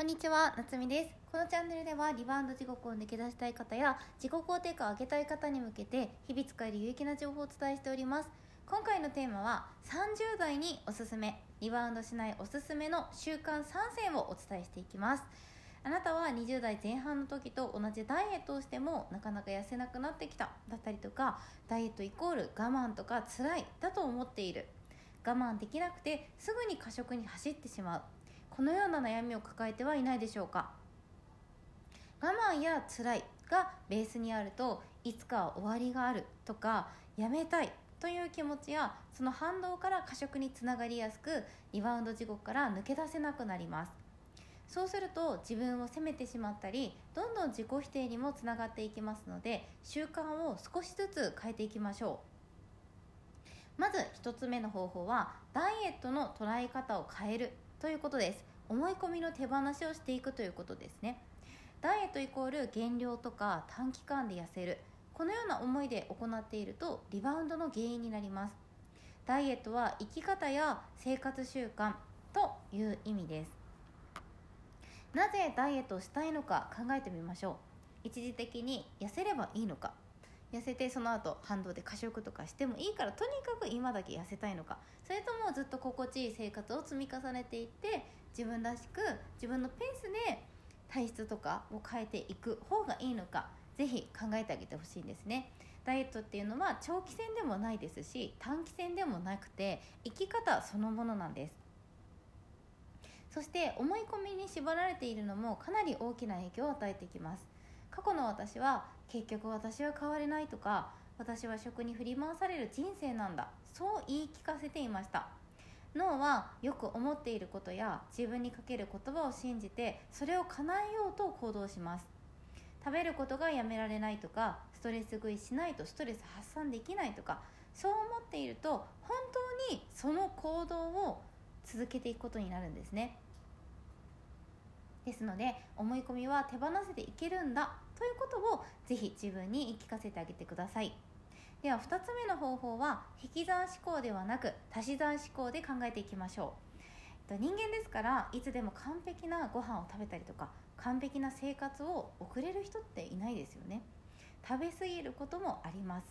こんにちは、なつみです。このチャンネルではリバウンド地獄を抜け出したい方や自己肯定感を上げたい方に向けて日々使える有益な情報をお伝えしております。今回のテーマは30代におすすめ、リバウンドしないおすすめの習慣3選をお伝えしていきます。あなたは20代前半の時と同じダイエットをしてもなかなか痩せなくなってきただったりとかダイエットイコール我慢とか辛いだと思っている我慢できなくてすぐに過食に走ってしまうこのような悩みを抱えてはいないでしょうか。我慢や辛いがベースにあるといつかは終わりがあるとかやめたいという気持ちやその反動から過食につながりやすくリバウンド地獄から抜け出せなくなります。そうすると自分を責めてしまったりどんどん自己否定にもつながっていきますので習慣を少しずつ変えていきましょう。まず1つ目の方法はダイエットの捉え方を変えるということです。思い込みの手放しをしていくということですね。ダイエットイコール減量とか短期間で痩せる。このような思いで行っているとリバウンドの原因になります。ダイエットは生き方や生活習慣という意味です。なぜダイエットをしたいのか考えてみましょう。一時的に痩せればいいのか。痩せてその後反動で過食とかしてもいいからとにかく今だけ痩せたいのか。それともずっと心地いい生活を積み重ねていって自分らしく自分のペースで体質とかを変えていく方がいいのかぜひ考えてあげてほしいんですね。ダイエットっていうのは長期戦でもないですし短期戦でもなくて生き方そのものなんです。そして思い込みに縛られているのもかなり大きな影響を与えてきます。過去の私は結局私は変われないとか私は食に振り回される人生なんだそう言い聞かせていました。脳はよく思っていることや自分にかける言葉を信じてそれを叶えようと行動します。食べることがやめられないとかストレス食いしないとストレス発散できないとかそう思っていると本当にその行動を続けていくことになるんですね。ですので思い込みは手放せていけるんだということをぜひ自分に言い聞かせてあげてください。では2つ目の方法は引き算思考ではなく足し算思考で考えていきましょう。人間ですからいつでも完璧なご飯を食べたりとか完璧な生活を送れる人っていないですよね。食べ過ぎることもあります。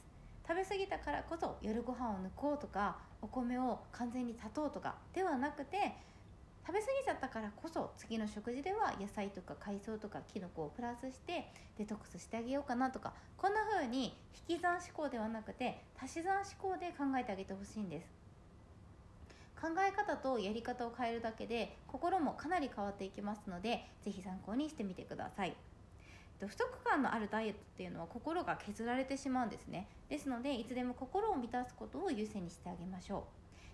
食べ過ぎたからこそ夜ご飯を抜こうとかお米を完全に断とうとかではなくて食べ過ぎちゃったからこそ次の食事では野菜とか海藻とかきのこをプラスしてデトックスしてあげようかなとかこんな風に引き算思考ではなくて足し算思考で考えてあげてほしいんです。考え方とやり方を変えるだけで心もかなり変わっていきますので是非参考にしてみてください。不足感のあるダイエットっていうのは心が削られてしまうんですね。ですのでいつでも心を満たすことを優先にしてあげましょ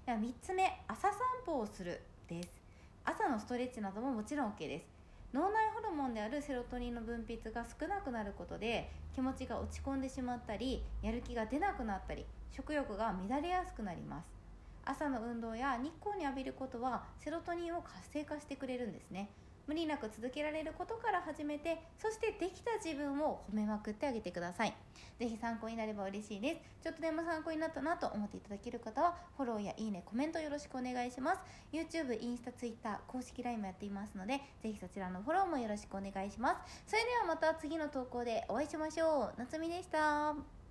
う。では3つ目朝散歩をするです。朝のストレッチなどももちろん OK です。脳内ホルモンであるセロトニンの分泌が少なくなることで気持ちが落ち込んでしまったりやる気が出なくなったり食欲が乱れやすくなります。朝の運動や日光に浴びることはセロトニンを活性化してくれるんですね。無理なく続けられることから始めてそしてできた自分を褒めまくってあげてください。是非参考になれば嬉しいです。ちょっとでも参考になったなと思っていただける方はフォローやいいねコメントよろしくお願いします。YouTube、インスタ、Twitter 公式 LINE もやっていますのでぜひそちらのフォローもよろしくお願いします。それではまた次の投稿でお会いしましょう。夏美でした。